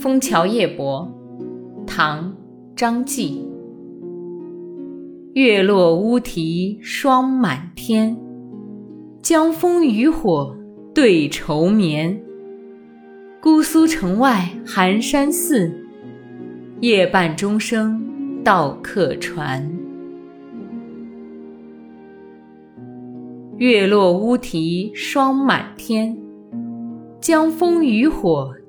枫桥夜泊，唐·张继。月落乌啼霜满天，江枫渔火对愁眠。姑苏城外寒山寺，夜半钟声到客船。月落乌啼霜满天，江枫渔火